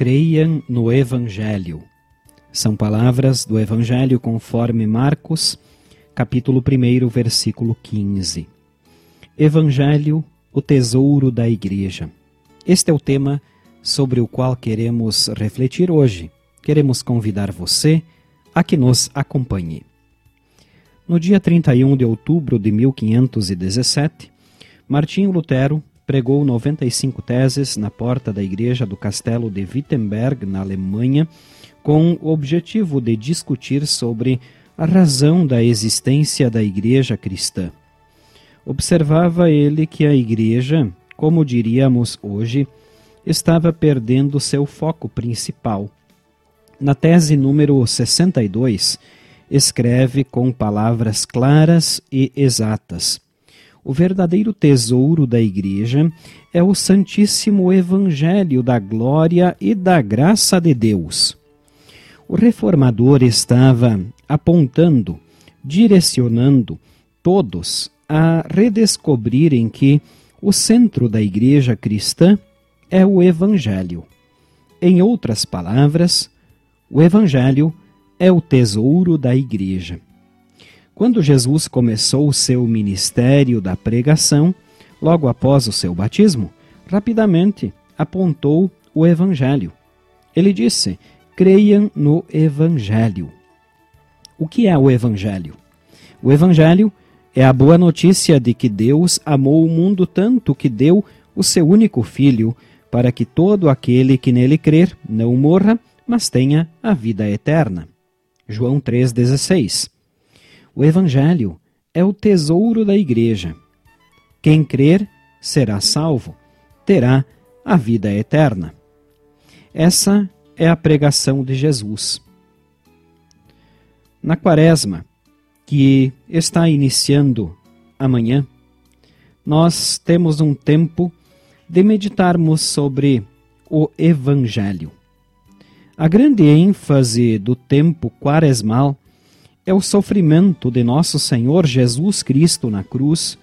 creiam no Evangelho. São palavras do Evangelho conforme Marcos, capítulo 1, versículo 15. Evangelho, o tesouro da Igreja. Este é o tema sobre o qual queremos refletir hoje. Queremos convidar você a que nos acompanhe. No dia 31 de outubro de 1517, Martinho Lutero pregou 95 teses na porta da igreja do castelo de Wittenberg, na Alemanha, com o objetivo de discutir sobre a razão da existência da igreja cristã. Observava ele que a igreja, como diríamos hoje, estava perdendo seu foco principal. Na tese número 62, escreve com palavras claras e exatas. O verdadeiro tesouro da Igreja é o Santíssimo Evangelho da glória e da graça de Deus. O reformador estava apontando, direcionando todos a redescobrirem que o centro da Igreja cristã é o Evangelho. Em outras palavras, o Evangelho é o tesouro da Igreja. Quando Jesus começou o seu ministério da pregação, logo após o seu batismo, rapidamente apontou o Evangelho. Ele disse: creiam no Evangelho. O que é o Evangelho? O Evangelho é a boa notícia de que Deus amou o mundo tanto que deu o seu único filho, para que todo aquele que nele crer não morra, mas tenha a vida eterna. João 3,16. O Evangelho é o tesouro da Igreja. Quem crer será salvo, terá a vida eterna. Essa é a pregação de Jesus. Na Quaresma, que está iniciando amanhã, nós temos um tempo de meditarmos sobre o Evangelho. A grande ênfase do tempo quaresmal é o sofrimento de nosso Senhor Jesus Cristo na cruz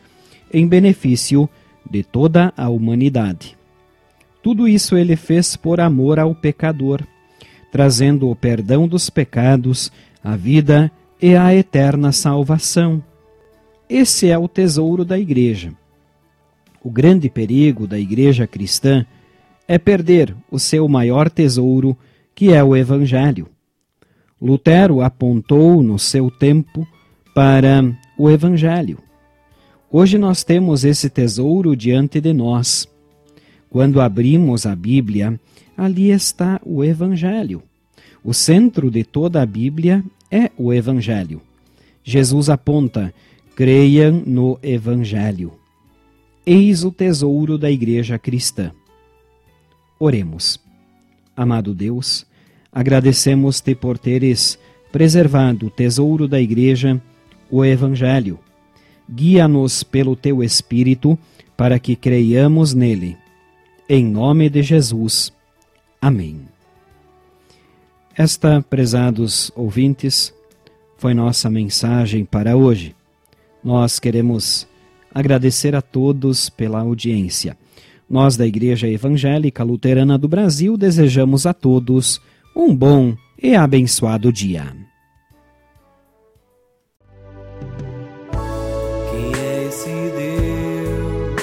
em benefício de toda a humanidade. Tudo isso ele fez por amor ao pecador, trazendo o perdão dos pecados, a vida e a eterna salvação. Esse é o tesouro da Igreja. O grande perigo da Igreja cristã é perder o seu maior tesouro, que é o Evangelho. Lutero apontou no seu tempo para o Evangelho. Hoje nós temos esse tesouro diante de nós. Quando abrimos a Bíblia, ali está o Evangelho. O centro de toda a Bíblia é o Evangelho. Jesus aponta: creiam no Evangelho. Eis o tesouro da Igreja cristã. Oremos. Amado Deus, agradecemos-te por teres preservado o tesouro da Igreja, o Evangelho. Guia-nos pelo teu Espírito para que creiamos nele. Em nome de Jesus. Amém. Esta, prezados ouvintes, foi nossa mensagem para hoje. Nós queremos agradecer a todos pela audiência. Nós, da Igreja Evangélica Luterana do Brasil, desejamos a todos um bom e abençoado dia. Quem é esse Deus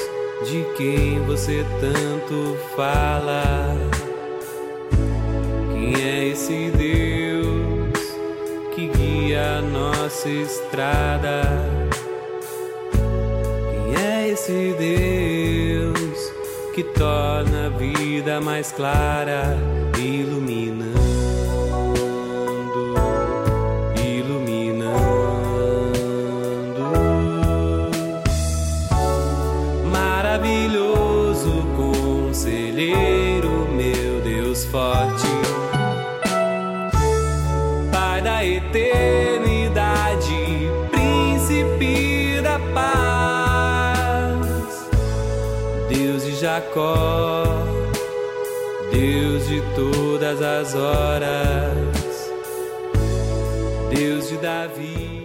de quem você tanto fala? Quem é esse Deus que guia a nossa estrada? Quem é esse Deus? que torna a vida mais clara, iluminando, iluminando. Eternidade, príncipe da paz. Deus de Jacó, Deus de todas as horas, Deus de Davi.